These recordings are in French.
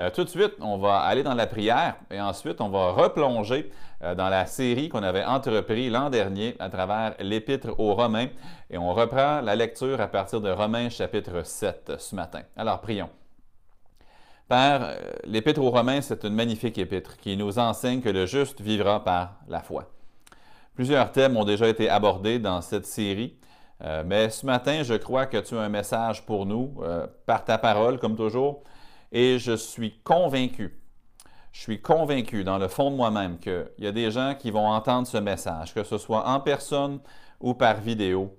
Euh, tout de suite, on va aller dans la prière et ensuite, on va replonger euh, dans la série qu'on avait entrepris l'an dernier à travers l'Épître aux Romains et on reprend la lecture à partir de Romains chapitre 7 ce matin. Alors, prions. Père, euh, l'Épître aux Romains, c'est une magnifique épître qui nous enseigne que le juste vivra par la foi. Plusieurs thèmes ont déjà été abordés dans cette série. mais ce matin, je crois que tu as un message pour nous, par ta parole, comme toujours, et je suis convaincu, je suis convaincu dans le fond de moi-même qu'il y a des gens qui vont entendre ce message, que ce soit en personne ou par vidéo,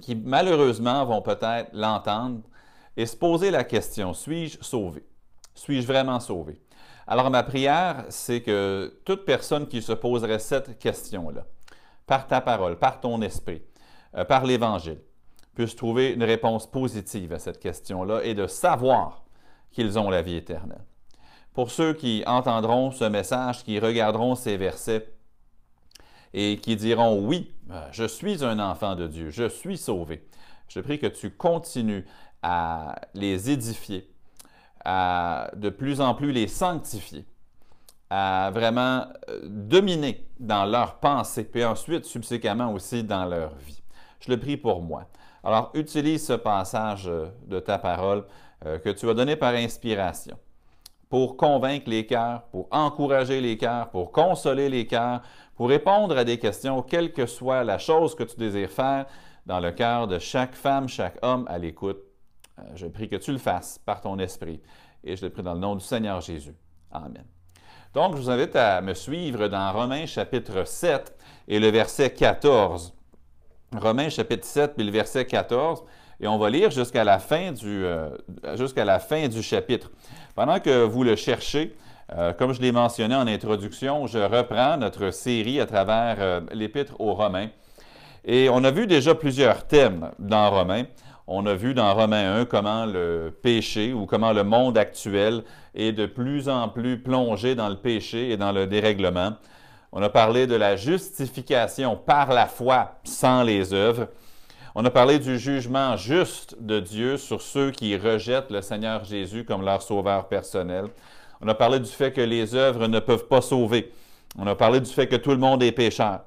qui malheureusement vont peut-être l'entendre et se poser la question, suis-je sauvé? Suis-je vraiment sauvé? Alors ma prière, c'est que toute personne qui se poserait cette question-là, par ta parole, par ton esprit, euh, par l'Évangile, puisse trouver une réponse positive à cette question-là et de savoir qu'ils ont la vie éternelle. Pour ceux qui entendront ce message, qui regarderont ces versets et qui diront oui, euh, je suis un enfant de Dieu, je suis sauvé, je prie que tu continues à les édifier, à de plus en plus les sanctifier, à vraiment euh, dominer dans leur pensée, puis ensuite subséquemment aussi dans leur vie. Je le prie pour moi. Alors, utilise ce passage euh, de ta parole euh, que tu as donné par inspiration pour convaincre les cœurs, pour encourager les cœurs, pour consoler les cœurs, pour répondre à des questions, quelle que soit la chose que tu désires faire dans le cœur de chaque femme, chaque homme à l'écoute. Euh, je prie que tu le fasses par ton esprit et je le prie dans le nom du Seigneur Jésus. Amen. Donc, je vous invite à me suivre dans Romains chapitre 7 et le verset 14. Romains chapitre 7 puis le verset 14. Et on va lire jusqu'à la, fin du, euh, jusqu'à la fin du chapitre. Pendant que vous le cherchez, euh, comme je l'ai mentionné en introduction, je reprends notre série à travers euh, l'Épître aux Romains. Et on a vu déjà plusieurs thèmes dans Romains. On a vu dans Romains 1 comment le péché ou comment le monde actuel est de plus en plus plongé dans le péché et dans le dérèglement. On a parlé de la justification par la foi sans les œuvres. On a parlé du jugement juste de Dieu sur ceux qui rejettent le Seigneur Jésus comme leur sauveur personnel. On a parlé du fait que les œuvres ne peuvent pas sauver. On a parlé du fait que tout le monde est pécheur.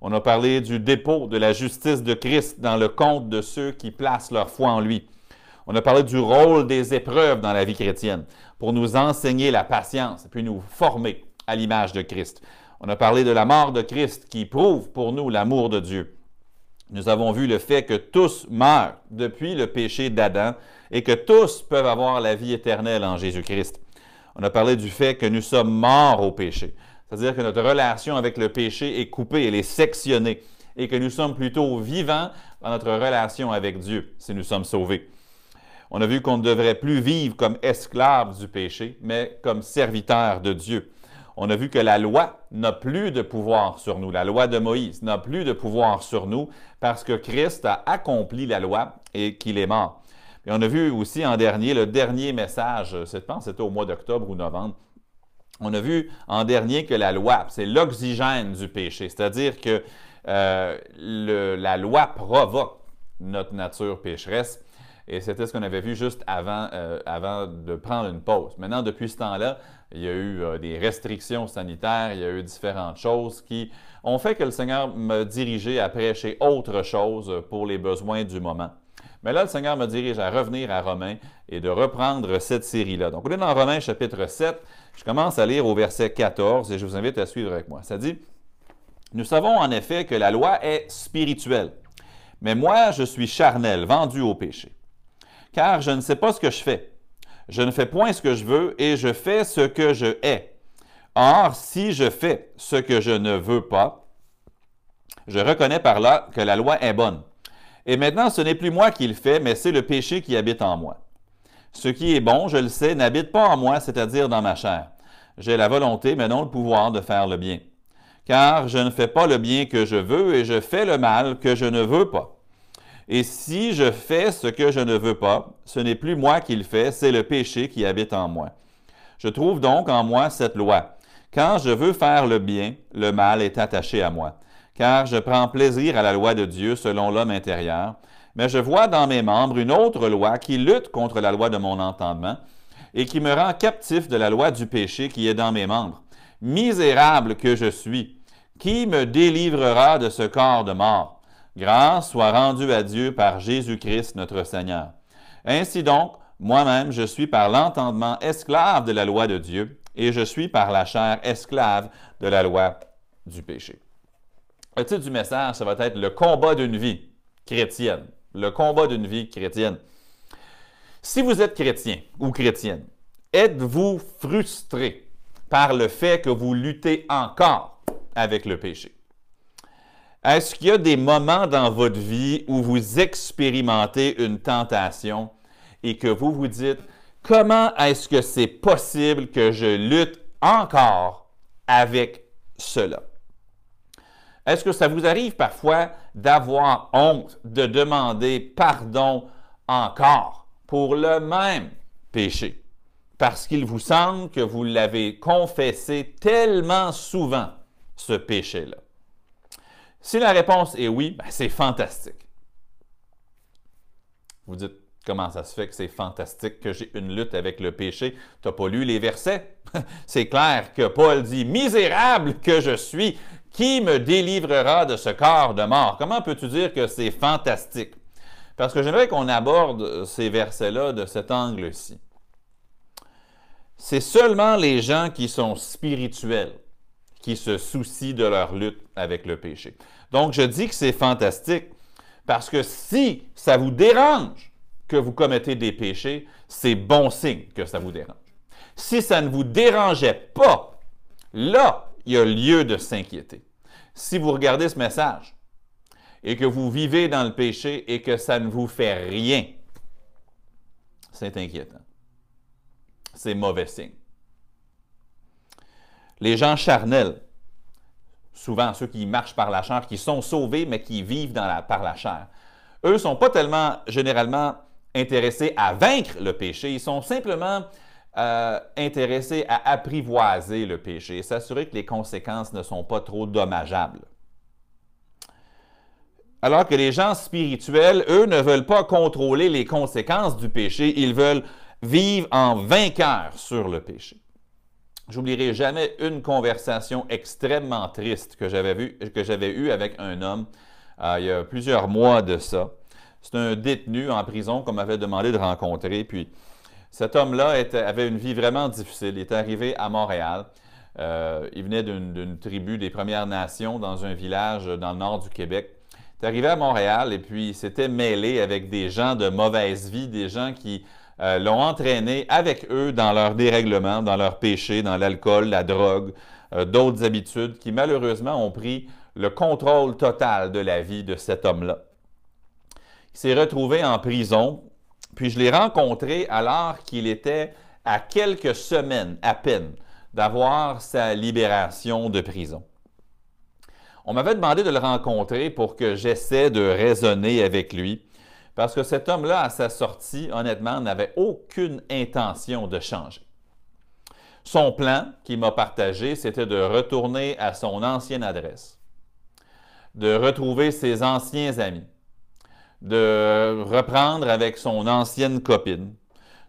On a parlé du dépôt de la justice de Christ dans le compte de ceux qui placent leur foi en lui. On a parlé du rôle des épreuves dans la vie chrétienne pour nous enseigner la patience et puis nous former à l'image de Christ. On a parlé de la mort de Christ qui prouve pour nous l'amour de Dieu nous avons vu le fait que tous meurent depuis le péché d'Adam et que tous peuvent avoir la vie éternelle en Jésus-Christ. On a parlé du fait que nous sommes morts au péché, c'est-à-dire que notre relation avec le péché est coupée, elle est sectionnée, et que nous sommes plutôt vivants dans notre relation avec Dieu si nous sommes sauvés. On a vu qu'on ne devrait plus vivre comme esclaves du péché, mais comme serviteurs de Dieu on a vu que la loi n'a plus de pouvoir sur nous. La loi de Moïse n'a plus de pouvoir sur nous parce que Christ a accompli la loi et qu'il est mort. Et on a vu aussi en dernier le dernier message, je pense c'était au mois d'octobre ou novembre, on a vu en dernier que la loi, c'est l'oxygène du péché, c'est-à-dire que euh, la loi provoque notre nature pécheresse. Et c'était ce qu'on avait vu juste avant, euh, avant de prendre une pause. Maintenant, depuis ce temps-là, il y a eu euh, des restrictions sanitaires, il y a eu différentes choses qui ont fait que le Seigneur me dirigeait à prêcher autre chose pour les besoins du moment. Mais là, le Seigneur me dirige à revenir à Romains et de reprendre cette série-là. Donc, on est dans Romains chapitre 7. Je commence à lire au verset 14 et je vous invite à suivre avec moi. Ça dit, Nous savons en effet que la loi est spirituelle, mais moi, je suis charnel, vendu au péché. Car je ne sais pas ce que je fais je ne fais point ce que je veux et je fais ce que je hais. Or, si je fais ce que je ne veux pas, je reconnais par là que la loi est bonne. Et maintenant, ce n'est plus moi qui le fais, mais c'est le péché qui habite en moi. Ce qui est bon, je le sais, n'habite pas en moi, c'est-à-dire dans ma chair. j'ai la volonté, mais non le pouvoir de faire le bien. Car je ne fais pas le bien que je veux et je fais le mal que je ne veux pas. Et si je fais ce que je ne veux pas, ce n'est plus moi qui le fais, c'est le péché qui habite en moi. Je trouve donc en moi cette loi. Quand je veux faire le bien, le mal est attaché à moi. Car je prends plaisir à la loi de Dieu selon l'homme intérieur, mais je vois dans mes membres une autre loi qui lutte contre la loi de mon entendement et qui me rend captif de la loi du péché qui est dans mes membres. Misérable que je suis, qui me délivrera de ce corps de mort? Grâce soit rendue à Dieu par Jésus-Christ notre Seigneur. Ainsi donc, moi-même, je suis par l'entendement esclave de la loi de Dieu, et je suis par la chair esclave de la loi du péché. Le titre du message, ça va être le combat d'une vie chrétienne. Le combat d'une vie chrétienne. Si vous êtes chrétien ou chrétienne, êtes-vous frustré par le fait que vous luttez encore avec le péché? Est-ce qu'il y a des moments dans votre vie où vous expérimentez une tentation et que vous vous dites, comment est-ce que c'est possible que je lutte encore avec cela? Est-ce que ça vous arrive parfois d'avoir honte, de demander pardon encore pour le même péché? Parce qu'il vous semble que vous l'avez confessé tellement souvent, ce péché-là. Si la réponse est oui, ben, c'est fantastique. Vous dites, comment ça se fait que c'est fantastique que j'ai une lutte avec le péché? Tu n'as pas lu les versets? c'est clair que Paul dit, misérable que je suis, qui me délivrera de ce corps de mort? Comment peux-tu dire que c'est fantastique? Parce que j'aimerais qu'on aborde ces versets-là de cet angle-ci. C'est seulement les gens qui sont spirituels qui se soucient de leur lutte avec le péché. Donc, je dis que c'est fantastique parce que si ça vous dérange que vous commettez des péchés, c'est bon signe que ça vous dérange. Si ça ne vous dérangeait pas, là, il y a lieu de s'inquiéter. Si vous regardez ce message et que vous vivez dans le péché et que ça ne vous fait rien, c'est inquiétant. C'est mauvais signe. Les gens charnels, souvent ceux qui marchent par la chair, qui sont sauvés, mais qui vivent par la chair, eux ne sont pas tellement généralement intéressés à vaincre le péché, ils sont simplement euh, intéressés à apprivoiser le péché et s'assurer que les conséquences ne sont pas trop dommageables. Alors que les gens spirituels, eux, ne veulent pas contrôler les conséquences du péché, ils veulent vivre en vainqueur sur le péché. J'oublierai jamais une conversation extrêmement triste que j'avais eue avec un homme euh, il y a plusieurs mois de ça. C'est un détenu en prison qu'on m'avait demandé de rencontrer. Puis cet homme-là avait une vie vraiment difficile. Il est arrivé à Montréal. Euh, il venait d'une tribu des Premières Nations dans un village dans le nord du Québec. Il est arrivé à Montréal et puis il s'était mêlé avec des gens de mauvaise vie, des gens qui euh, l'ont entraîné avec eux dans leur dérèglement, dans leur péché, dans l'alcool, la drogue, euh, d'autres habitudes qui malheureusement ont pris le contrôle total de la vie de cet homme-là. Il s'est retrouvé en prison puis je l'ai rencontré alors qu'il était à quelques semaines à peine d'avoir sa libération de prison. On m'avait demandé de le rencontrer pour que j'essaie de raisonner avec lui, parce que cet homme-là, à sa sortie, honnêtement, n'avait aucune intention de changer. Son plan qu'il m'a partagé, c'était de retourner à son ancienne adresse, de retrouver ses anciens amis, de reprendre avec son ancienne copine,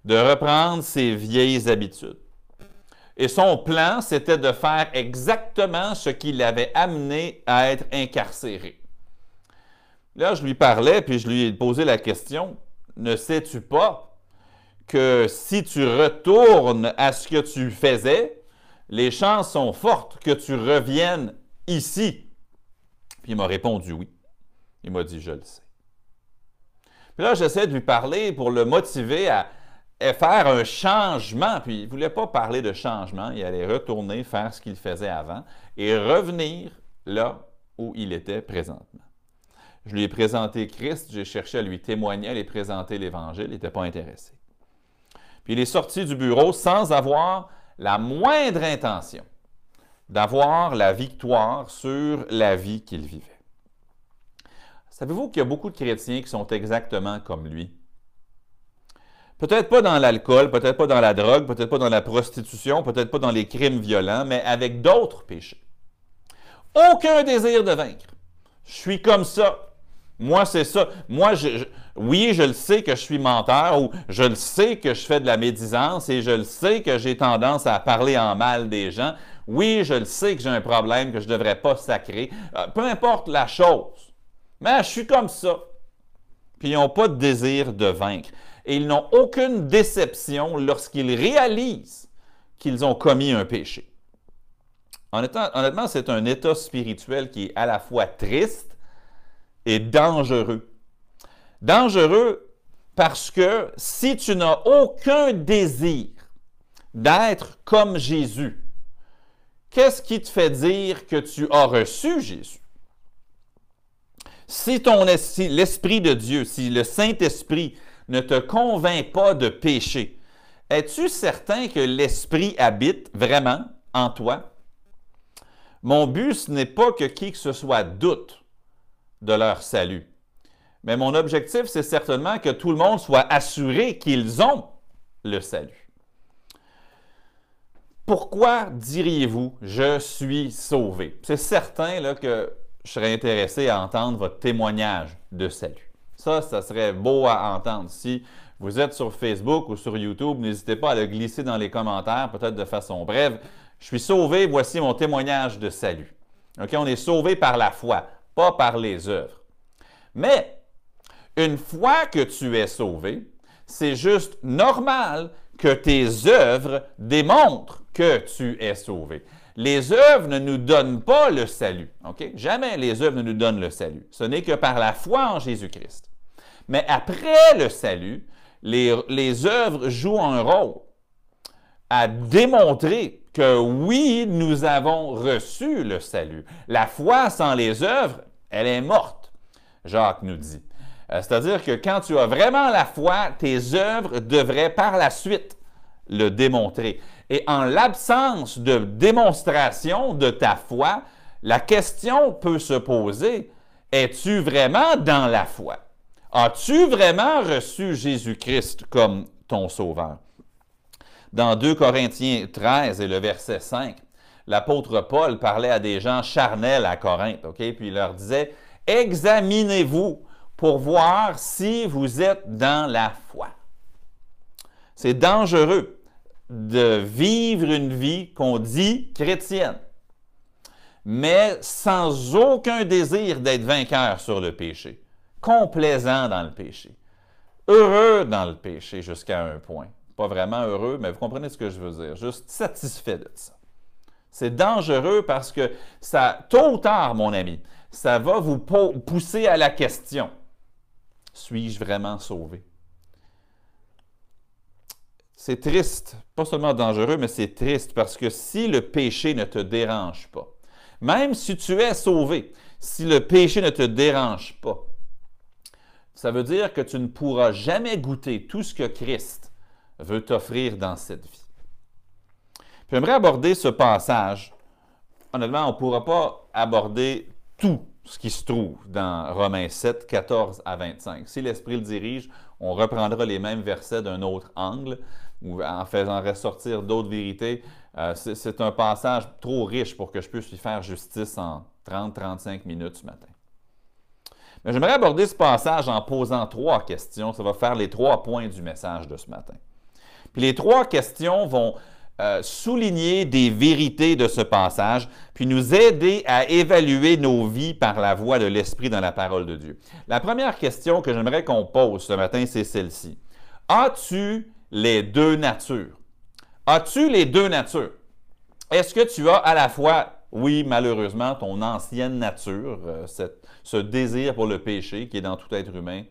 de reprendre ses vieilles habitudes. Et son plan, c'était de faire exactement ce qui l'avait amené à être incarcéré. Là, je lui parlais, puis je lui ai posé la question, ne sais-tu pas que si tu retournes à ce que tu faisais, les chances sont fortes que tu reviennes ici? Puis il m'a répondu oui. Il m'a dit, je le sais. Puis là, j'essaie de lui parler pour le motiver à, faire un changement. Puis il ne voulait pas parler de changement. Il allait retourner faire ce qu'il faisait avant et revenir là où il était présentement. Je lui ai présenté Christ, j'ai cherché à lui témoigner, à lui présenter l'Évangile, il n'était pas intéressé. Puis il est sorti du bureau sans avoir la moindre intention d'avoir la victoire sur la vie qu'il vivait. Savez-vous qu'il y a beaucoup de chrétiens qui sont exactement comme lui? Peut-être pas dans l'alcool, peut-être pas dans la drogue, peut-être pas dans la prostitution, peut-être pas dans les crimes violents, mais avec d'autres péchés. Aucun désir de vaincre. Je suis comme ça. Moi, c'est ça. Moi, oui, je le sais que je suis menteur ou je le sais que je fais de la médisance et je le sais que j'ai tendance à parler en mal des gens. Oui, je le sais que j'ai un problème que je ne devrais pas sacrer. Euh, peu importe la chose. Mais je suis comme ça. Puis ils n'ont pas de désir de vaincre. Et ils n'ont aucune déception lorsqu'ils réalisent qu'ils ont commis un péché. Honnêtement, c'est un état spirituel qui est à la fois triste et dangereux. Dangereux parce que si tu n'as aucun désir d'être comme Jésus, qu'est-ce qui te fait dire que tu as reçu Jésus? Si, ton, l'Esprit de Dieu, si le Saint-Esprit ne te convainc pas de péché, es-tu certain que l'Esprit habite vraiment en toi? Mon but, ce n'est pas que qui que ce soit doute de leur salut. Mais mon objectif, c'est certainement que tout le monde soit assuré qu'ils ont le salut. Pourquoi diriez-vous je suis sauvé? C'est certain là, que je serais intéressé à entendre votre témoignage de salut. Ça, ça serait beau à entendre. Si vous êtes sur Facebook ou sur YouTube, n'hésitez pas à le glisser dans les commentaires, peut-être de façon brève. Je suis sauvé, voici mon témoignage de salut. On est sauvé par la foi, pas par les œuvres. Mais une fois que tu es sauvé, c'est juste normal que tes œuvres démontrent que tu es sauvé. Les œuvres ne nous donnent pas le salut. Jamais les œuvres ne nous donnent le salut. Ce n'est que par la foi en Jésus-Christ. Mais après le salut, les, les œuvres jouent un rôle à démontrer que oui, nous avons reçu le salut. La foi sans les œuvres, elle est morte, Jacques nous dit. Euh, c'est-à-dire que quand tu as vraiment la foi, tes œuvres devraient par la suite le démontrer. Et en l'absence de démonstration de ta foi, la question peut se poser, es-tu vraiment dans la foi? As-tu vraiment reçu Jésus-Christ comme ton sauveur? Dans 2 Corinthiens 13 et le verset 5, l'apôtre Paul parlait à des gens charnels à Corinthe, OK? Puis il leur disait, examinez-vous pour voir si vous êtes dans la foi. C'est dangereux de vivre une vie qu'on dit chrétienne, mais sans aucun désir d'être vainqueur sur le péché, complaisant dans le péché, heureux dans le péché jusqu'à un point. Pas vraiment heureux, mais vous comprenez ce que je veux dire, juste satisfait de ça. C'est dangereux parce que ça, tôt ou tard, mon ami, ça va vous pousser à la question. Suis-je vraiment sauvé? C'est triste, pas seulement dangereux, mais c'est triste parce que si le péché ne te dérange pas, même si tu es sauvé, si le péché ne te dérange pas, ça veut dire que tu ne pourras jamais goûter tout ce que Christ veut t'offrir dans cette vie. J'aimerais aborder ce passage. Honnêtement, on ne pourra pas aborder tout ce qui se trouve dans Romains 7, 14 à 25. Si l'Esprit le dirige, on reprendra les mêmes versets d'un autre angle, ou en faisant ressortir d'autres vérités. Euh, c'est un passage trop riche pour que je puisse lui faire justice en 30-35 minutes ce matin. Mais j'aimerais aborder ce passage en posant trois questions. Ça va faire les trois points du message de ce matin. Les trois questions vont euh, souligner des vérités de ce passage, puis nous aider à évaluer nos vies par la voie de l'Esprit dans la parole de Dieu. La première question que j'aimerais qu'on pose ce matin, c'est celle-ci. As-tu les deux natures? As-tu les deux natures? Est-ce que tu as à la fois, oui, malheureusement, ton ancienne nature, euh, ce désir pour le péché qui est dans tout être humain?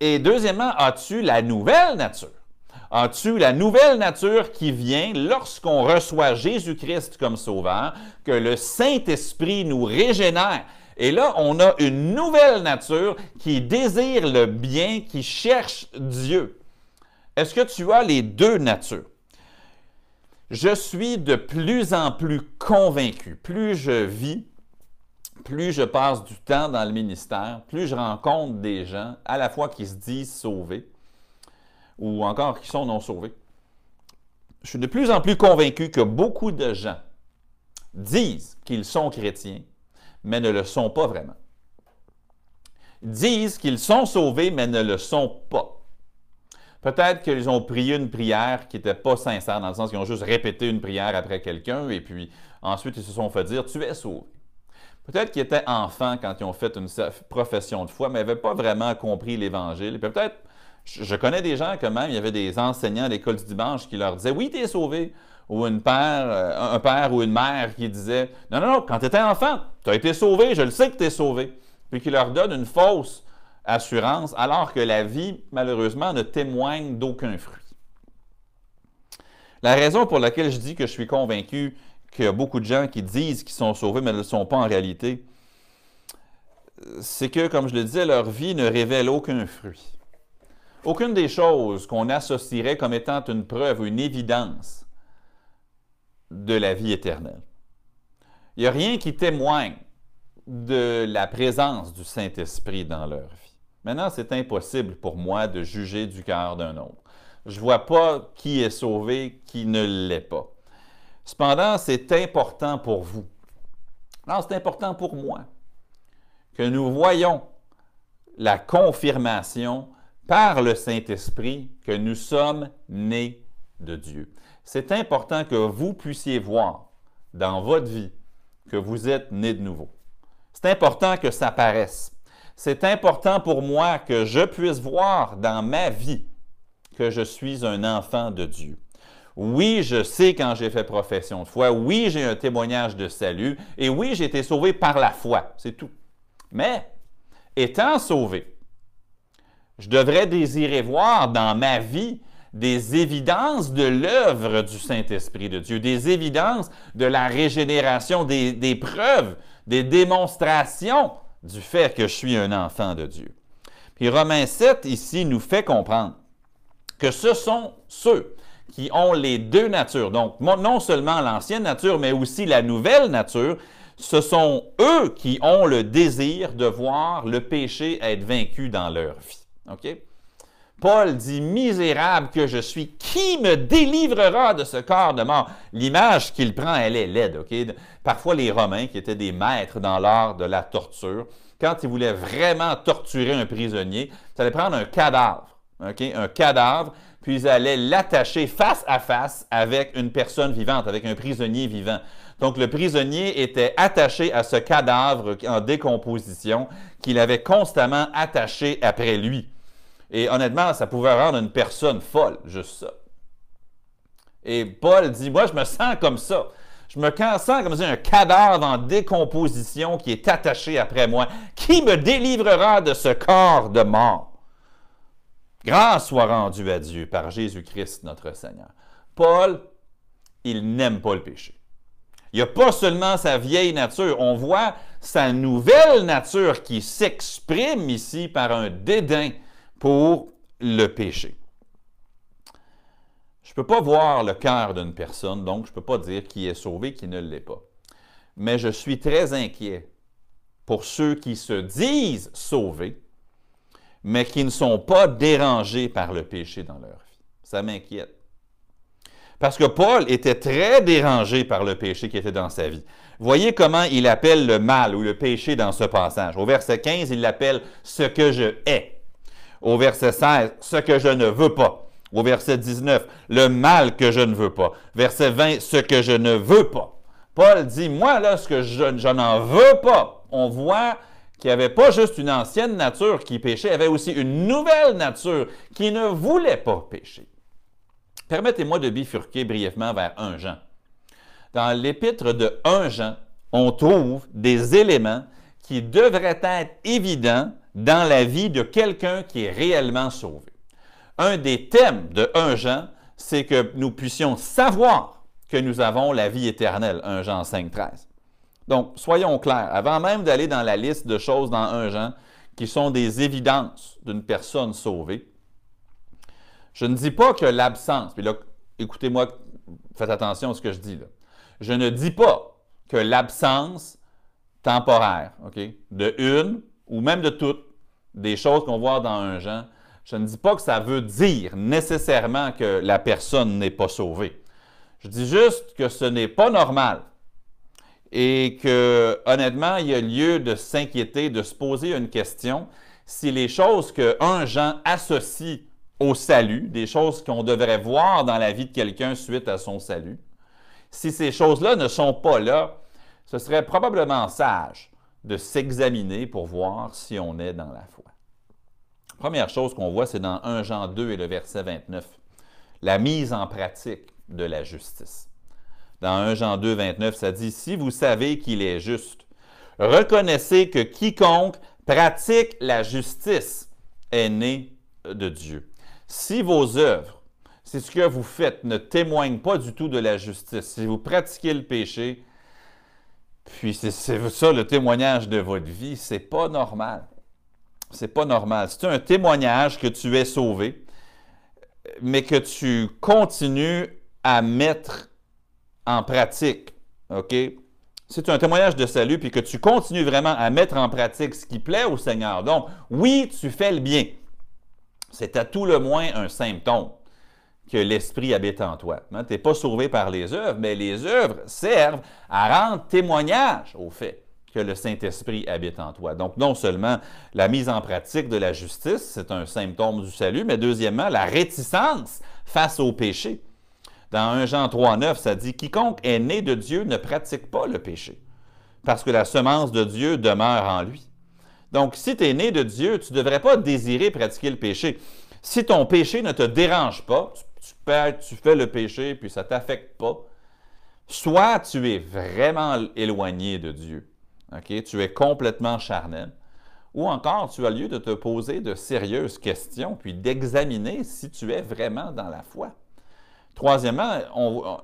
Et deuxièmement, as-tu la nouvelle nature? As-tu la nouvelle nature qui vient lorsqu'on reçoit Jésus-Christ comme sauveur, que le Saint-Esprit nous régénère? Et là, on a une nouvelle nature qui désire le bien, qui cherche Dieu. Est-ce que tu as les deux natures? Je suis de plus en plus convaincu, plus je vis, plus je passe du temps dans le ministère, plus je rencontre des gens à la fois qui se disent sauvés ou encore qui sont non sauvés. Je suis de plus en plus convaincu que beaucoup de gens disent qu'ils sont chrétiens, mais ne le sont pas vraiment. Disent qu'ils sont sauvés, mais ne le sont pas. Peut-être qu'ils ont prié une prière qui n'était pas sincère, dans le sens qu'ils ont juste répété une prière après quelqu'un, et puis ensuite ils se sont fait dire Tu es sauvé. Peut-être qu'ils étaient enfants quand ils ont fait une profession de foi, mais n'avaient pas vraiment compris l'Évangile. Peut-être, je connais des gens quand même, il y avait des enseignants à l'école du dimanche qui leur disaient Oui, tu es sauvé ou euh, un père ou une mère qui disait Non, non, non, quand tu étais enfant, tu as été sauvé, je le sais que tu es sauvé. Puis qui leur donne une fausse assurance, alors que la vie, malheureusement, ne témoigne d'aucun fruit. La raison pour laquelle je dis que je suis convaincu qu'il y a beaucoup de gens qui disent qu'ils sont sauvés, mais ne le sont pas en réalité, c'est que, comme je le disais, leur vie ne révèle aucun fruit. Aucune des choses qu'on associerait comme étant une preuve ou une évidence de la vie éternelle. Il n'y a rien qui témoigne de la présence du Saint-Esprit dans leur vie. Maintenant, c'est impossible pour moi de juger du cœur d'un autre. Je ne vois pas qui est sauvé, qui ne l'est pas. Cependant, c'est important pour vous. C'est important pour moi que nous voyons la confirmation par le Saint-Esprit que nous sommes nés de Dieu c'est important que vous puissiez voir dans votre vie que vous êtes né de nouveau. C'est important que ça paraisse. C'est important pour moi que je puisse voir dans ma vie que je suis un enfant de Dieu. Oui, je sais quand j'ai fait profession de foi. Oui, j'ai un témoignage de salut. Et oui, j'ai été sauvé par la foi. C'est tout. Mais, étant sauvé, je devrais désirer voir dans ma vie des évidences de l'œuvre du Saint-Esprit de Dieu, des évidences de la régénération, des, preuves, des démonstrations du fait que je suis un enfant de Dieu. Puis Romains 7 ici nous fait comprendre que ce sont ceux qui ont les deux natures, donc non seulement l'ancienne nature, mais aussi la nouvelle nature, ce sont eux qui ont le désir de voir le péché être vaincu dans leur vie. OK? Paul dit Misérable que je suis, qui me délivrera de ce corps de mort L'image qu'il prend, elle est laide. ok? Parfois, les Romains, qui étaient des maîtres dans l'art de la torture, quand ils voulaient vraiment torturer un prisonnier, ils allaient prendre un cadavre, un cadavre, puis ils allaient l'attacher face à face avec une personne vivante, avec un prisonnier vivant. Donc, le prisonnier était attaché à ce cadavre en décomposition qu'il avait constamment attaché après lui. Et honnêtement, ça pouvait rendre une personne folle, juste ça. Et Paul dit, moi, je me sens comme ça. Je me sens comme un cadavre en décomposition qui est attaché après moi. Qui me délivrera de ce corps de mort? Grâce soit rendue à Dieu par Jésus-Christ notre Seigneur. Paul, il n'aime pas le péché. Il n'y a pas seulement sa vieille nature, on voit sa nouvelle nature qui s'exprime ici par un dédain pour le péché. Je ne peux pas voir le cœur d'une personne, donc je ne peux pas dire qui est sauvé, qui ne l'est pas. Mais je suis très inquiet pour ceux qui se disent sauvés, mais qui ne sont pas dérangés par le péché dans leur vie. Ça m'inquiète. Parce que Paul était très dérangé par le péché qui était dans sa vie. Voyez comment il appelle le mal ou le péché dans ce passage. Au verset 15, il l'appelle ce que je hais. Au verset 16, ce que je ne veux pas. Au verset 19, le mal que je ne veux pas. Verset 20, ce que je ne veux pas. Paul dit, moi, là, ce que je, n'en veux pas. On voit qu'il n'y avait pas juste une ancienne nature qui péchait, il y avait aussi une nouvelle nature qui ne voulait pas pécher. Permettez-moi de bifurquer brièvement vers 1 Jean. Dans l'épître de 1 Jean, on trouve des éléments qui devraient être évidents dans la vie de quelqu'un qui est réellement sauvé. Un des thèmes de 1 Jean, c'est que nous puissions savoir que nous avons la vie éternelle, 1 Jean 5, 13. Donc, soyons clairs, avant même d'aller dans la liste de choses dans 1 Jean qui sont des évidences d'une personne sauvée, je ne dis pas que l'absence, puis là, écoutez-moi faites attention à ce que je dis là. Je ne dis pas que l'absence temporaire, OK, de une ou même de toutes des choses qu'on voit dans un Jean, je ne dis pas que ça veut dire nécessairement que la personne n'est pas sauvée. Je dis juste que ce n'est pas normal et que, honnêtement, il y a lieu de s'inquiéter, de se poser une question si les choses que un Jean associe au salut, des choses qu'on devrait voir dans la vie de quelqu'un suite à son salut, si ces choses-là ne sont pas là, ce serait probablement sage de s'examiner pour voir si on est dans la foi. Première chose qu'on voit, c'est dans 1 Jean 2 et le verset 29, la mise en pratique de la justice. Dans 1 Jean 2, 29, ça dit, Si vous savez qu'il est juste, reconnaissez que quiconque pratique la justice est né de Dieu. Si vos œuvres, si ce que vous faites ne témoignent pas du tout de la justice, si vous pratiquez le péché, puis c'est ça le témoignage de votre vie, c'est pas normal. C'est pas normal. C'est un témoignage que tu es sauvé, mais que tu continues à mettre en pratique. OK? C'est un témoignage de salut, puis que tu continues vraiment à mettre en pratique ce qui plaît au Seigneur. Donc, oui, tu fais le bien. C'est à tout le moins un symptôme que l'Esprit habite en toi. Hein, tu n'es pas sauvé par les œuvres, mais les œuvres servent à rendre témoignage au fait que le Saint-Esprit habite en toi. Donc, non seulement la mise en pratique de la justice, c'est un symptôme du salut, mais deuxièmement, la réticence face au péché. Dans 1 Jean 3, 9, ça dit Quiconque est né de Dieu ne pratique pas le péché, parce que la semence de Dieu demeure en lui. Donc, si tu es né de Dieu, tu ne devrais pas désirer pratiquer le péché. Si ton péché ne te dérange pas, tu, tu fais le péché puis ça ne t'affecte pas, soit tu es vraiment éloigné de Dieu, tu es complètement charnel, ou encore tu as lieu de te poser de sérieuses questions puis d'examiner si tu es vraiment dans la foi. Troisièmement,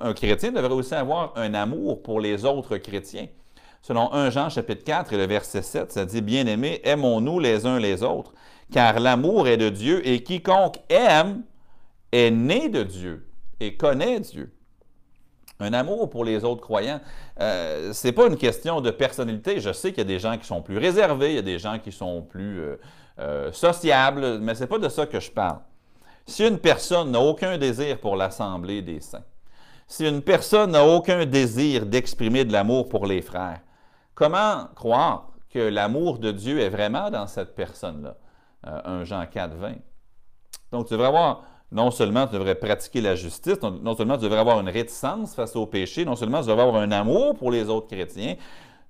un chrétien devrait aussi avoir un amour pour les autres chrétiens. Selon 1 Jean chapitre 4 et le verset 7, ça dit, Bien-aimés, aimons-nous les uns les autres, car l'amour est de Dieu et quiconque aime est né de Dieu et connaît Dieu. Un amour pour les autres croyants, euh, ce n'est pas une question de personnalité. Je sais qu'il y a des gens qui sont plus réservés, il y a des gens qui sont plus euh, euh, sociables, mais ce n'est pas de ça que je parle. Si une personne n'a aucun désir pour l'assemblée des saints, si une personne n'a aucun désir d'exprimer de l'amour pour les frères, comment croire que l'amour de Dieu est vraiment dans cette personne-là? 1 Jean 4, 20. Donc, tu devrais avoir non seulement tu devrais pratiquer la justice, non, seulement tu devrais avoir une réticence face au péché, non seulement tu devrais avoir un amour pour les autres chrétiens,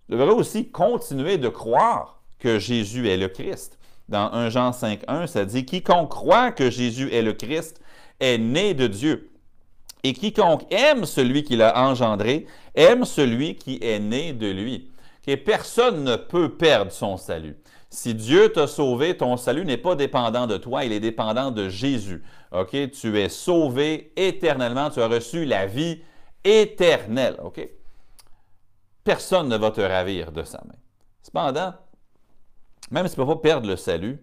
tu devrais aussi continuer de croire que Jésus est le Christ. Dans 1 Jean 5.1, ça dit, Quiconque croit que Jésus est le Christ est né de Dieu. Et quiconque aime celui qui l'a engendré, aime celui qui est né de lui. Et personne ne peut perdre son salut. Si Dieu t'a sauvé, ton salut n'est pas dépendant de toi, il est dépendant de Jésus. OK? Tu es sauvé éternellement, tu as reçu la vie éternelle. OK? Personne ne va te ravir de sa main. Cependant, même si tu ne peux pas perdre le salut,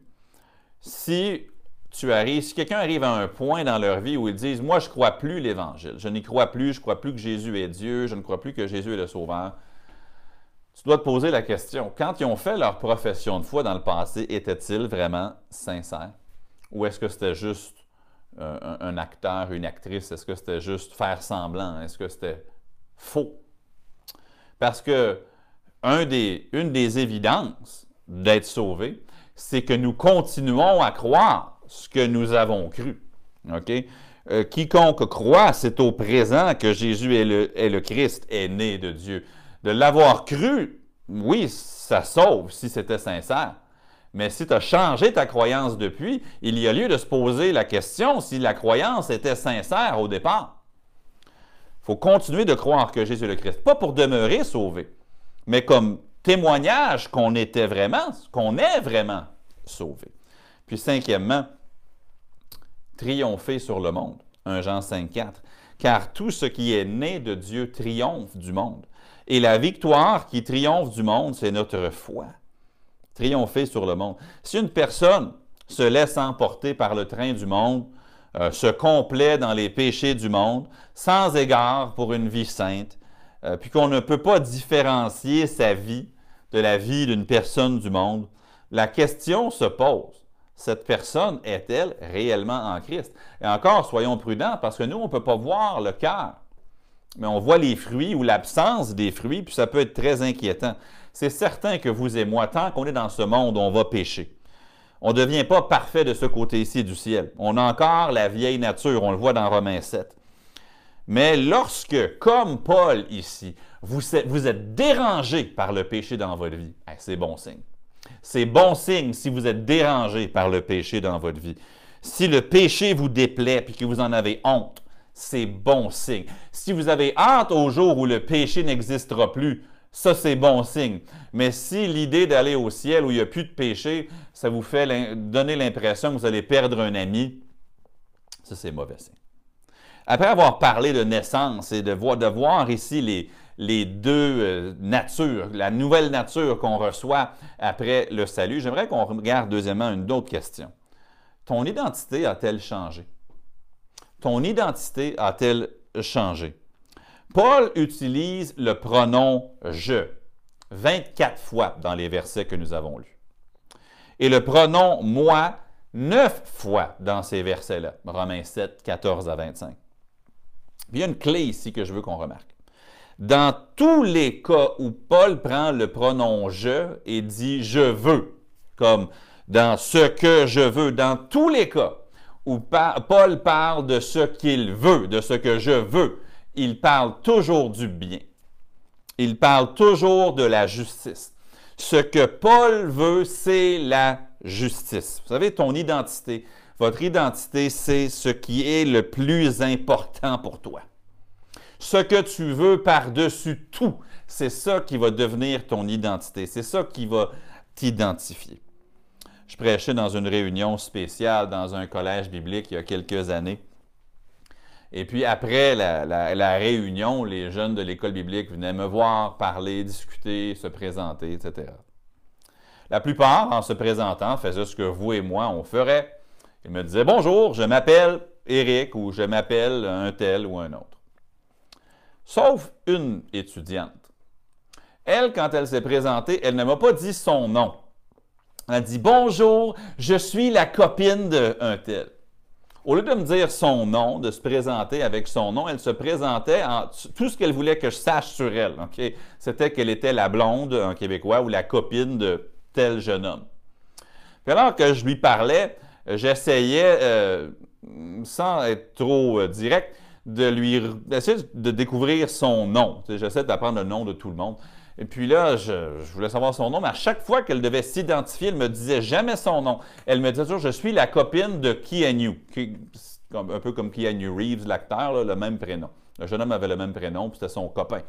si tu arrives, si quelqu'un arrive à un point dans leur vie où ils disent Moi, je ne crois plus l'Évangile, je n'y crois plus, je ne crois plus que Jésus est Dieu, je ne crois plus que Jésus est le Sauveur, tu dois te poser la question quand ils ont fait leur profession de foi dans le passé, étaient-ils vraiment sincères? Ou est-ce que c'était juste un, acteur, une actrice, est-ce que c'était juste faire semblant? Est-ce que c'était faux? Parce que une des évidences d'être sauvé, c'est que nous continuons à croire ce que nous avons cru. Euh, quiconque croit, c'est au présent que Jésus est le Christ, est né de Dieu. De l'avoir cru, oui, ça sauve si c'était sincère. Mais si tu as changé ta croyance depuis, il y a lieu de se poser la question si la croyance était sincère au départ. Il faut continuer de croire que Jésus le Christ, pas pour demeurer sauvé, mais comme témoignage qu'on était vraiment, qu'on est vraiment sauvé. Puis cinquièmement, triompher sur le monde. 1 Jean 5, 4. Car tout ce qui est né de Dieu triomphe du monde. Et la victoire qui triomphe du monde, c'est notre foi triompher sur le monde. Si une personne se laisse emporter par le train du monde, euh, se complaît dans les péchés du monde, sans égard pour une vie sainte, euh, puis qu'on ne peut pas différencier sa vie de la vie d'une personne du monde, la question se pose. Cette personne est-elle réellement en Christ? Et encore, soyons prudents, parce que nous, on ne peut pas voir le cœur, mais on voit les fruits ou l'absence des fruits, puis ça peut être très inquiétant. C'est certain que vous et moi, tant qu'on est dans ce monde, on va pécher. On ne devient pas parfait de ce côté-ci du ciel. On a encore la vieille nature, on le voit dans Romains 7. Mais lorsque, comme Paul ici, vous êtes, dérangé par le péché dans votre vie, c'est bon signe. C'est bon signe si vous êtes dérangé par le péché dans votre vie. Si le péché vous déplaît et que vous en avez honte, c'est bon signe. Si vous avez hâte au jour où le péché n'existera plus, ça c'est bon signe. Mais si l'idée d'aller au ciel où il n'y a plus de péché, ça vous fait donner l'impression que vous allez perdre un ami, ça c'est mauvais signe. Après avoir parlé de naissance et de voir, ici les, les deux euh, natures, la nouvelle nature qu'on reçoit après le salut, j'aimerais qu'on regarde deuxièmement une autre question. Ton identité a-t-elle changé? Ton identité a-t-elle changé? Paul utilise le pronom je 24 fois dans les versets que nous avons lus. Et le pronom moi neuf fois dans ces versets-là, Romains 7, 14 à 25. Il y a une clé ici que je veux qu'on remarque. Dans tous les cas où Paul prend le pronom je et dit je veux, comme dans ce que je veux, dans tous les cas où Paul parle de ce qu'il veut, de ce que je veux, il parle toujours du bien. Il parle toujours de la justice. Ce que Paul veut, c'est la justice. Vous savez, ton identité, votre identité, c'est ce qui est le plus important pour toi. Ce que tu veux par-dessus tout, c'est ça qui va devenir ton identité. C'est ça qui va t'identifier. Je prêchais dans une réunion spéciale dans un collège biblique il y a quelques années. Et puis après la, réunion, les jeunes de l'école biblique venaient me voir, parler, discuter, se présenter, etc. La plupart, en se présentant, faisaient ce que vous et moi, on ferait. Ils me disaient Bonjour, je m'appelle Éric ou je m'appelle un tel ou un autre sauf une étudiante. Elle, quand elle s'est présentée, elle ne m'a pas dit son nom. Elle a dit Bonjour, je suis la copine d'un tel. Au lieu de me dire son nom, de se présenter avec son nom, elle se présentait en tout ce qu'elle voulait que je sache sur elle. C'était qu'elle était la blonde, un Québécois, ou la copine de tel jeune homme. Alors que je lui parlais, j'essayais, euh, sans être trop euh, direct, de lui essayer de découvrir son nom. J'essaie d'apprendre le nom de tout le monde. Et puis là, je, voulais savoir son nom, mais à chaque fois qu'elle devait s'identifier, elle me disait jamais son nom. Elle me disait toujours Je suis la copine de Keanu, un peu comme Keanu Reeves, l'acteur, le même prénom. Le jeune homme avait le même prénom, puis c'était son copain.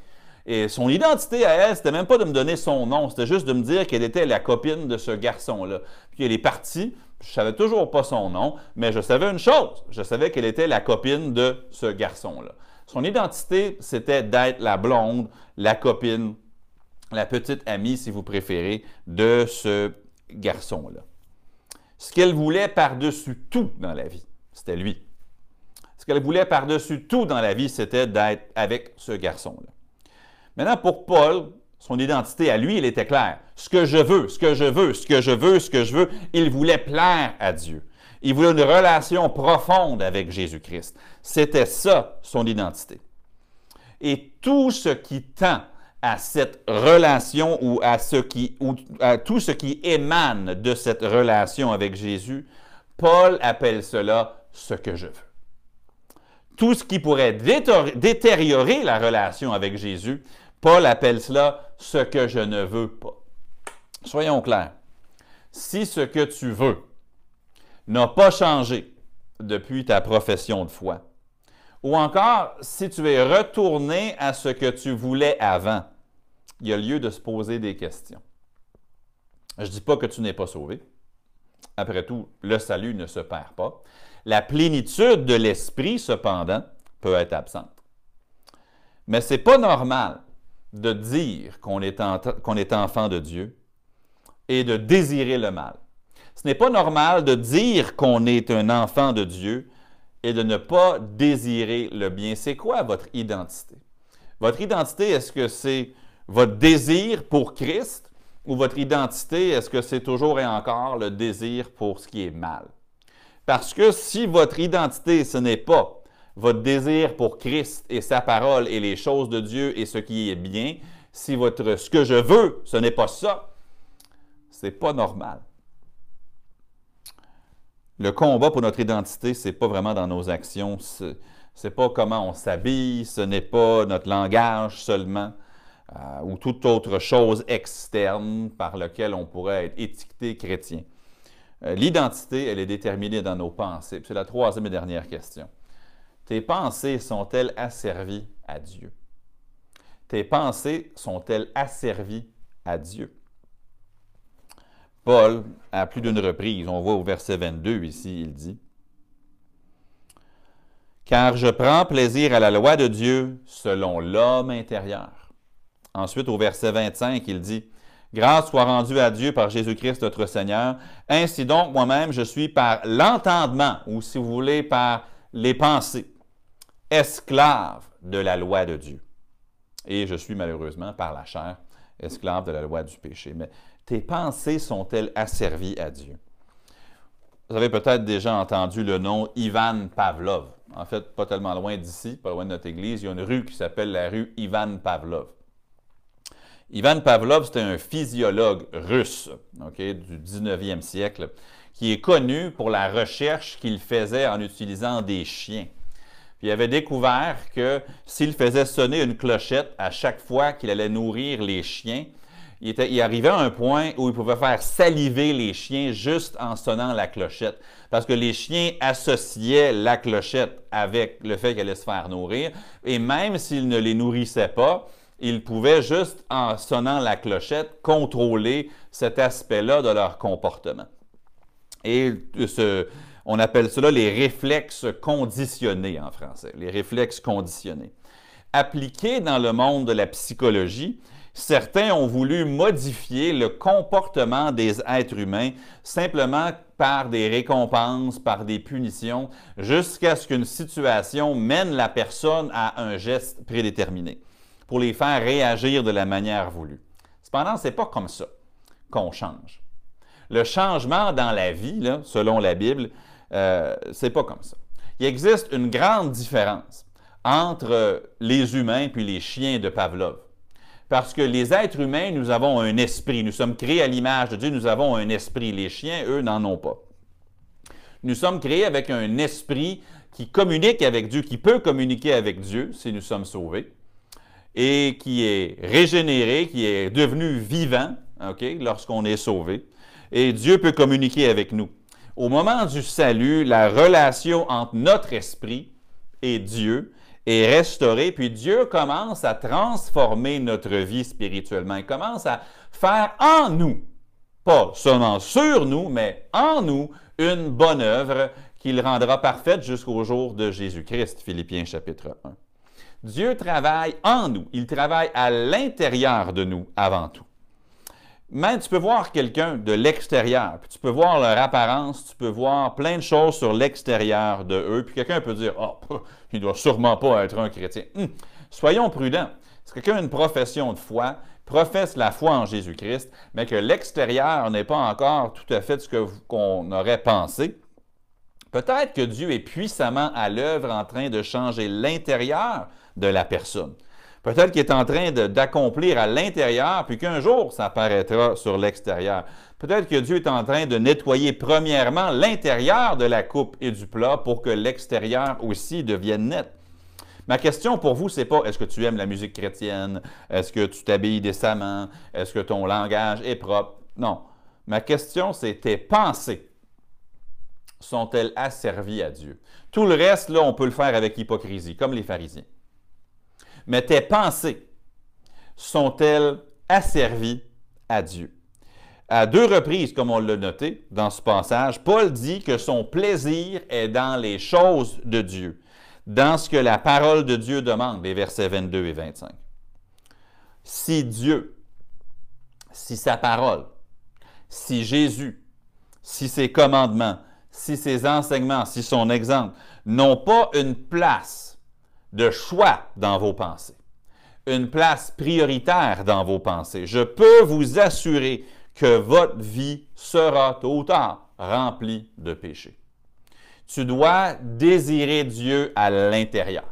Et son identité à elle, c'était même pas de me donner son nom, c'était juste de me dire qu'elle était la copine de ce garçon-là. Puis elle est partie, je savais toujours pas son nom, mais je savais une chose. Je savais qu'elle était la copine de ce garçon-là. Son identité, c'était d'être la blonde, la copine, la petite amie, si vous préférez, de ce garçon-là. Ce qu'elle voulait par-dessus tout dans la vie, c'était lui. Ce qu'elle voulait par-dessus tout dans la vie, c'était d'être avec ce garçon-là. Maintenant, pour Paul, son identité à lui, il était clair. Ce que je veux, ce que je veux, ce que je veux, ce que je veux, il voulait plaire à Dieu. Il voulait une relation profonde avec Jésus-Christ. C'était ça, son identité. Et tout ce qui tend à cette relation ou à, tout ce qui émane de cette relation avec Jésus, Paul appelle cela ce que je veux. Tout ce qui pourrait détériorer la relation avec Jésus, Paul appelle cela ce que je ne veux pas. Soyons clairs. Si ce que tu veux n'a pas changé depuis ta profession de foi, ou encore si tu es retourné à ce que tu voulais avant, il y a lieu de se poser des questions. Je ne dis pas que tu n'es pas sauvé. Après tout, le salut ne se perd pas. La plénitude de l'esprit, cependant, peut être absente. Mais ce n'est pas normal de dire qu'on est, enfant de Dieu et de désirer le mal. Ce n'est pas normal de dire qu'on est un enfant de Dieu et de ne pas désirer le bien. C'est quoi votre identité? Votre identité, est-ce que c'est votre désir pour Christ ou votre identité, est-ce que c'est toujours et encore le désir pour ce qui est mal? Parce que si votre identité, ce n'est pas votre désir pour Christ et sa parole et les choses de Dieu et ce qui est bien, si votre ce que je veux, ce n'est pas ça, c'est pas normal. Le combat pour notre identité, c'est pas vraiment dans nos actions, c'est pas comment on s'habille, ce n'est pas notre langage seulement. Euh, ou toute autre chose externe par laquelle on pourrait être étiqueté chrétien. Euh, l'identité, elle est déterminée dans nos pensées. C'est la troisième et dernière question. Tes pensées sont-elles asservies à Dieu? Tes pensées sont-elles asservies à Dieu? Paul, à plus d'une reprise, on voit au verset 22 ici, il dit, Car je prends plaisir à la loi de Dieu selon l'homme intérieur. Ensuite, au verset 25, il dit, Grâce soit rendue à Dieu par Jésus-Christ notre Seigneur. Ainsi donc, moi-même, je suis par l'entendement, ou si vous voulez, par les pensées, esclave de la loi de Dieu. Et je suis malheureusement, par la chair, esclave de la loi du péché. Mais tes pensées sont-elles asservies à Dieu? Vous avez peut-être déjà entendu le nom Ivan Pavlov. En fait, pas tellement loin d'ici, pas loin de notre église, il y a une rue qui s'appelle la rue Ivan Pavlov. Ivan Pavlov, c'était un physiologue russe du 19e siècle qui est connu pour la recherche qu'il faisait en utilisant des chiens. il avait découvert que s'il faisait sonner une clochette à chaque fois qu'il allait nourrir les chiens, il, arrivait à un point où il pouvait faire saliver les chiens juste en sonnant la clochette. Parce que les chiens associaient la clochette avec le fait qu'elle allait se faire nourrir. Et même s'il ne les nourrissait pas, ils pouvaient juste en sonnant la clochette contrôler cet aspect-là de leur comportement. Et on appelle cela les réflexes conditionnés en français, les réflexes conditionnés. Appliqués dans le monde de la psychologie, certains ont voulu modifier le comportement des êtres humains simplement par des récompenses, par des punitions, jusqu'à ce qu'une situation mène la personne à un geste prédéterminé pour les faire réagir de la manière voulue. Cependant, ce n'est pas comme ça qu'on change. Le changement dans la vie, selon la Bible, euh, ce n'est pas comme ça. Il existe une grande différence entre les humains puis les chiens de Pavlov. Parce que les êtres humains, nous avons un esprit. Nous sommes créés à l'image de Dieu, nous avons un esprit. Les chiens, eux, n'en ont pas. Nous sommes créés avec un esprit qui communique avec Dieu, qui peut communiquer avec Dieu si nous sommes sauvés et qui est régénéré, qui est devenu vivant, lorsqu'on est sauvé. Et Dieu peut communiquer avec nous. Au moment du salut, la relation entre notre esprit et Dieu est restaurée, puis Dieu commence à transformer notre vie spirituellement. Il commence à faire en nous, pas seulement sur nous, mais en nous, une bonne œuvre qu'il rendra parfaite jusqu'au jour de Jésus-Christ. Philippiens chapitre 1. Dieu travaille en nous. Il travaille à l'intérieur de nous avant tout. Mais tu peux voir quelqu'un de l'extérieur, puis tu peux voir leur apparence, tu peux voir plein de choses sur l'extérieur de eux, puis quelqu'un peut dire Oh, il doit sûrement pas être un chrétien. Hum, soyons prudents. Si quelqu'un a une profession de foi, professe la foi en Jésus-Christ, mais que l'extérieur n'est pas encore tout à fait ce qu'on aurait pensé, peut-être que Dieu est puissamment à l'œuvre en train de changer l'intérieur de la personne. Peut-être qu'il est en train d'accomplir à l'intérieur, puis qu'un jour, ça apparaîtra sur l'extérieur. Peut-être que Dieu est en train de nettoyer premièrement l'intérieur de la coupe et du plat pour que l'extérieur aussi devienne net. Ma question pour vous, c'est pas est-ce que tu aimes la musique chrétienne, est-ce que tu t'habilles décemment, est-ce que ton langage est propre? Non. Ma question, c'est tes pensées sont-elles asservies à Dieu? Tout le reste, là, on peut le faire avec hypocrisie, comme les pharisiens mais tes pensées sont-elles asservies à Dieu? À deux reprises, comme on l'a noté dans ce passage, Paul dit que son plaisir est dans les choses de Dieu, dans ce que la parole de Dieu demande, les versets 22 et 25. Si Dieu, si sa parole, si Jésus, si ses commandements, si ses enseignements, si son exemple n'ont pas une place de choix dans vos pensées, une place prioritaire dans vos pensées, je peux vous assurer que votre vie sera tôt ou tard remplie de péchés. Tu dois désirer Dieu à l'intérieur.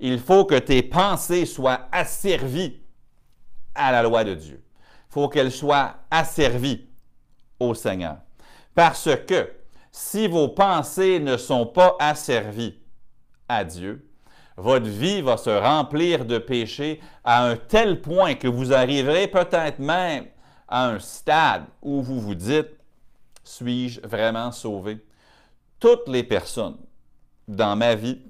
Il faut que tes pensées soient asservies à la loi de Dieu. Il faut qu'elles soient asservies au Seigneur. Parce que si vos pensées ne sont pas asservies à Dieu, votre vie va se remplir de péchés à un tel point que vous arriverez peut-être même à un stade où vous vous dites, suis-je vraiment sauvé? Toutes les personnes dans ma vie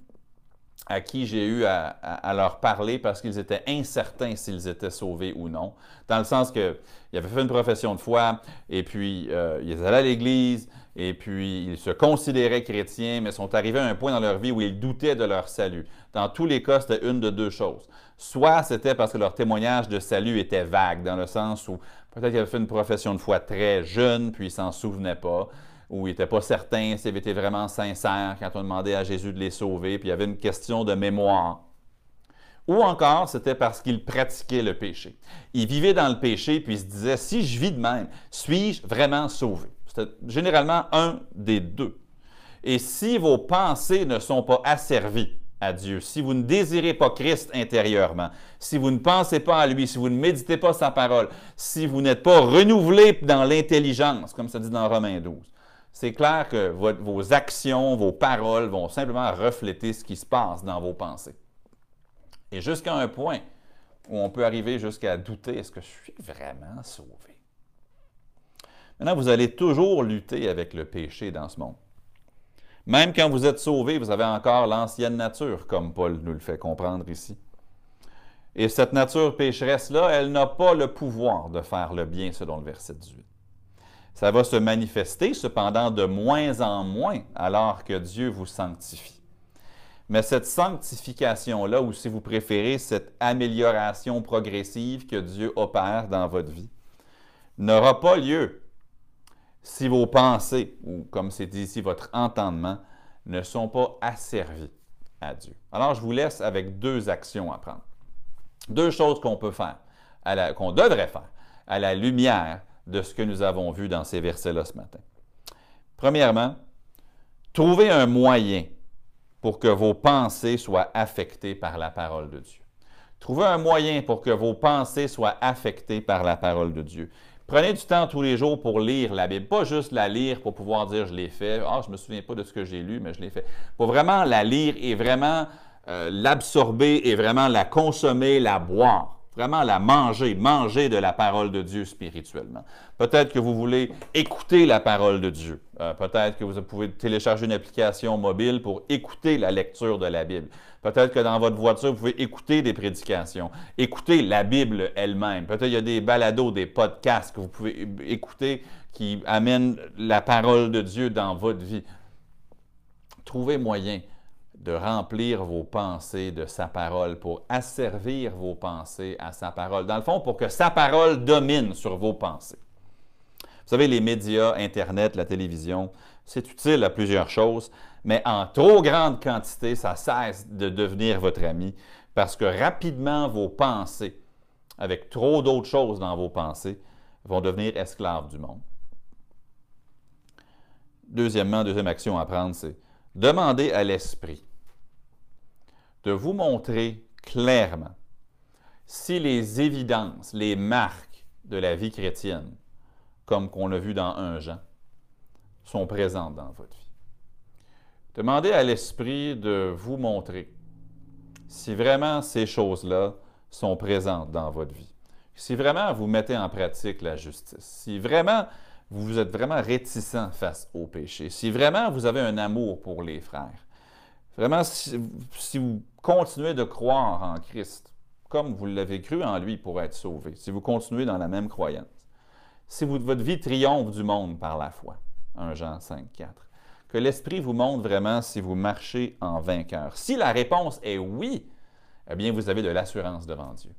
à qui j'ai eu à, leur parler parce qu'ils étaient incertains s'ils étaient sauvés ou non, dans le sens qu'ils avaient fait une profession de foi, et puis euh, ils allaient à l'Église, et puis ils se considéraient chrétiens, mais sont arrivés à un point dans leur vie où ils doutaient de leur salut. Dans tous les cas, c'était une de deux choses. Soit c'était parce que leur témoignage de salut était vague, dans le sens où peut-être qu'ils avaient fait une profession de foi très jeune, puis ils s'en souvenaient pas où ils n'étaient pas certains s'ils avaient été vraiment sincères quand on demandait à Jésus de les sauver, puis il y avait une question de mémoire. Ou encore, c'était parce qu'ils pratiquaient le péché. Ils vivaient dans le péché, puis ils se disaient, si je vis de même, suis-je vraiment sauvé? C'était généralement un des deux. Et si vos pensées ne sont pas asservies à Dieu, si vous ne désirez pas Christ intérieurement, si vous ne pensez pas à lui, si vous ne méditez pas sa parole, si vous n'êtes pas renouvelé dans l'intelligence, comme ça dit dans Romains 12, c'est clair que vos actions, vos paroles vont simplement refléter ce qui se passe dans vos pensées. Et jusqu'à un point où on peut arriver jusqu'à douter, est-ce que je suis vraiment sauvé? Maintenant, vous allez toujours lutter avec le péché dans ce monde. Même quand vous êtes sauvé, vous avez encore l'ancienne nature, comme Paul nous le fait comprendre ici. Et cette nature pécheresse-là, elle n'a pas le pouvoir de faire le bien, selon le verset 18. Ça va se manifester cependant de moins en moins alors que Dieu vous sanctifie. Mais cette sanctification-là, ou si vous préférez, cette amélioration progressive que Dieu opère dans votre vie, n'aura pas lieu si vos pensées, ou comme c'est dit ici, votre entendement, ne sont pas asservis à Dieu. Alors, je vous laisse avec deux actions à prendre. Deux choses qu'on peut faire, qu'on devrait faire à la lumière de ce que nous avons vu dans ces versets-là ce matin. Premièrement, trouvez un moyen pour que vos pensées soient affectées par la parole de Dieu. Trouvez un moyen pour que vos pensées soient affectées par la parole de Dieu. Prenez du temps tous les jours pour lire la Bible, pas juste la lire pour pouvoir dire je l'ai fait, ah je me souviens pas de ce que j'ai lu, mais je l'ai fait. Pour vraiment la lire et vraiment euh, l'absorber et vraiment la consommer, la boire vraiment la manger, manger de la parole de Dieu spirituellement. Peut-être que vous voulez écouter la parole de Dieu. Euh, peut-être que vous pouvez télécharger une application mobile pour écouter la lecture de la Bible. Peut-être que dans votre voiture, vous pouvez écouter des prédications, écouter la Bible elle-même. Peut-être qu'il y a des balados, des podcasts que vous pouvez écouter qui amènent la parole de Dieu dans votre vie. Trouvez moyen de remplir vos pensées de sa parole, pour asservir vos pensées à sa parole. Dans le fond, pour que sa parole domine sur vos pensées. Vous savez, les médias, Internet, la télévision, c'est utile à plusieurs choses, mais en trop grande quantité, ça cesse de devenir votre ami parce que rapidement, vos pensées, avec trop d'autres choses dans vos pensées, vont devenir esclaves du monde. Deuxièmement, deuxième action à prendre, c'est demander à l'Esprit de vous montrer clairement si les évidences, les marques de la vie chrétienne, comme qu'on a vu dans un Jean, sont présentes dans votre vie. Demandez à l'Esprit de vous montrer si vraiment ces choses-là sont présentes dans votre vie. Si vraiment vous mettez en pratique la justice, si vraiment vous êtes vraiment réticent face au péché, si vraiment vous avez un amour pour les frères, Vraiment, si, vous continuez de croire en Christ, comme vous l'avez cru en lui pour être sauvé, si vous continuez dans la même croyance, si votre vie triomphe du monde par la foi, 1 Jean 5, 4, que l'Esprit vous montre vraiment si vous marchez en vainqueur. Si la réponse est oui, eh bien, vous avez de l'assurance devant Dieu.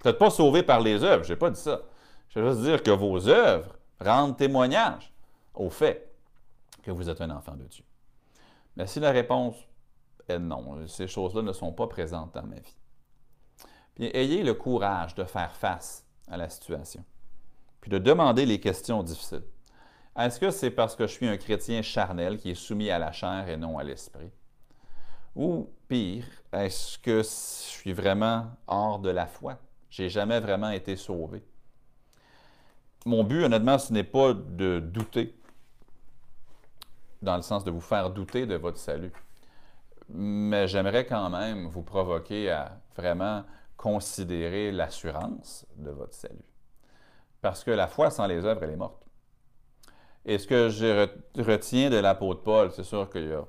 Vous n'êtes pas sauvé par les œuvres, je n'ai pas dit ça. Je veux juste dire que vos œuvres rendent témoignage au fait que vous êtes un enfant de Dieu? Mais si la réponse est non, ces choses-là ne sont pas présentes dans ma vie, puis ayez le courage de faire face à la situation, puis de demander les questions difficiles. Est-ce que c'est parce que je suis un chrétien charnel qui est soumis à la chair et non à l'esprit? Ou pire, est-ce que je suis vraiment hors de la foi? J'ai jamais vraiment été sauvé. Mon but, honnêtement, ce n'est pas de douter, dans le sens de vous faire douter de votre salut. Mais j'aimerais quand même vous provoquer à vraiment considérer l'assurance de votre salut. Parce que la foi sans les œuvres, elle est morte. Et ce que je retiens de l'apôtre Paul, c'est sûr qu'il y a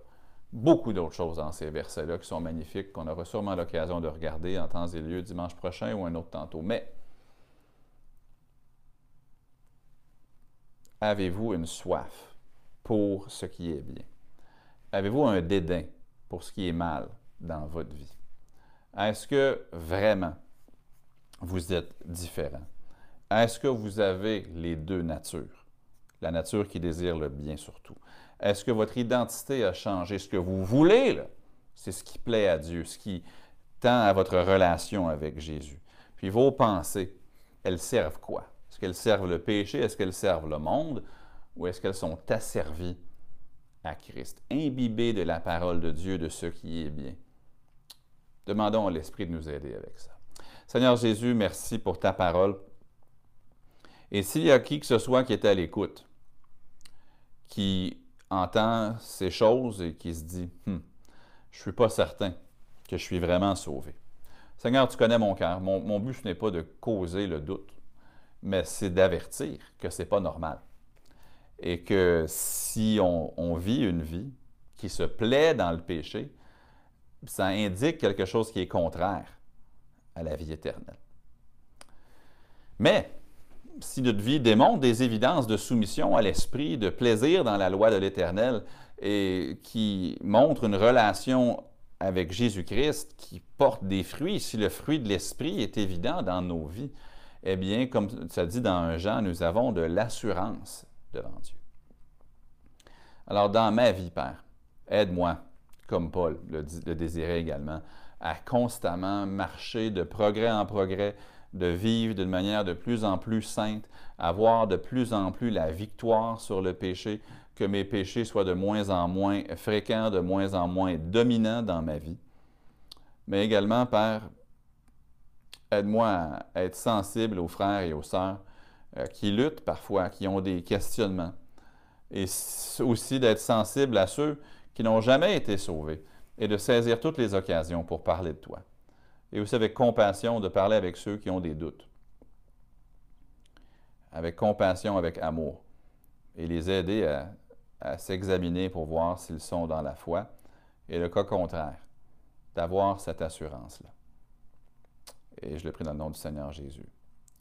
beaucoup d'autres choses dans ces versets-là qui sont magnifiques, qu'on aura sûrement l'occasion de regarder en temps et lieu dimanche prochain ou un autre tantôt. Mais avez-vous une soif pour ce qui est bien? Avez-vous un dédain pour ce qui est mal dans votre vie? Est-ce que vraiment vous êtes différent? Est-ce que vous avez les deux natures? La nature qui désire le bien surtout. Est-ce que votre identité a changé? Ce que vous voulez, c'est ce qui plaît à Dieu, ce qui tend à votre relation avec Jésus. Puis vos pensées, elles servent quoi? Est-ce qu'elles servent le péché? Est-ce qu'elles servent le monde? Ou est-ce qu'elles sont asservies à Christ? Imbibées de la parole de Dieu, de ce qui est bien. Demandons à l'Esprit de nous aider avec ça. Seigneur Jésus, merci pour ta parole. Et s'il y a qui que ce soit qui est à l'écoute, qui entend ces choses et qui se dit hmm, Je ne suis pas certain que je suis vraiment sauvé. Seigneur, tu connais mon cœur. Mon, but, ce n'est pas de causer le doute, mais c'est d'avertir que ce n'est pas normal. Et que si on vit une vie qui se plaît dans le péché, ça indique quelque chose qui est contraire à la vie éternelle. Mais si notre vie démontre des évidences de soumission à l'esprit, de plaisir dans la loi de l'Éternel, et qui montre une relation avec Jésus-Christ qui porte des fruits, si le fruit de l'esprit est évident dans nos vies, eh bien, comme ça dit dans un Jean, nous avons de l'assurance devant Dieu. Alors, dans ma vie, Père, aide-moi, comme Paul le, désirait également, à constamment marcher de progrès en progrès, de vivre d'une manière de plus en plus sainte, avoir de plus en plus la victoire sur le péché, que mes péchés soient de moins en moins fréquents, de moins en moins dominants dans ma vie. Mais également, Père, aide-moi à être sensible aux frères et aux sœurs euh, qui luttent parfois, qui ont des questionnements. Et aussi d'être sensible à ceux qui n'ont jamais été sauvés et de saisir toutes les occasions pour parler de toi et aussi avec compassion de parler avec ceux qui ont des doutes. Avec compassion, avec amour. Et les aider à, s'examiner pour voir s'ils sont dans la foi. Et le cas contraire, d'avoir cette assurance-là. Et je le prie dans le nom du Seigneur Jésus.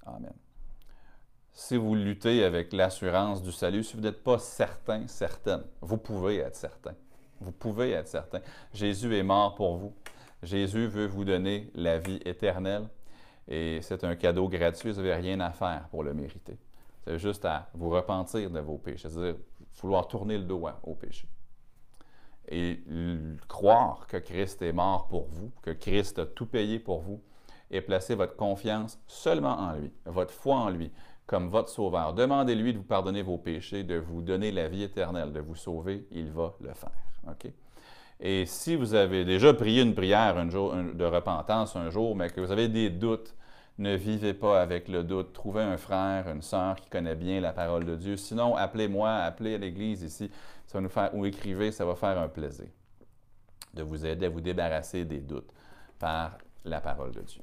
Amen. Si vous luttez avec l'assurance du salut, si vous n'êtes pas certain, certaine, vous pouvez être certain. Vous pouvez être certain. Jésus est mort pour vous. Jésus veut vous donner la vie éternelle et c'est un cadeau gratuit, vous n'avez rien à faire pour le mériter. C'est juste à vous repentir de vos péchés, c'est-à-dire vouloir tourner le dos au péché. Et croire que Christ est mort pour vous, que Christ a tout payé pour vous, et placer votre confiance seulement en lui, votre foi en lui, comme votre sauveur. Demandez-lui de vous pardonner vos péchés, de vous donner la vie éternelle, de vous sauver, il va le faire. Et si vous avez déjà prié une prière un jour, de repentance un jour, mais que vous avez des doutes, ne vivez pas avec le doute. Trouvez un frère, une sœur qui connaît bien la parole de Dieu. Sinon, appelez-moi, appelez à l'Église ici. Ça va nous faire, ou écrivez, ça va faire un plaisir de vous aider à vous débarrasser des doutes par la parole de Dieu.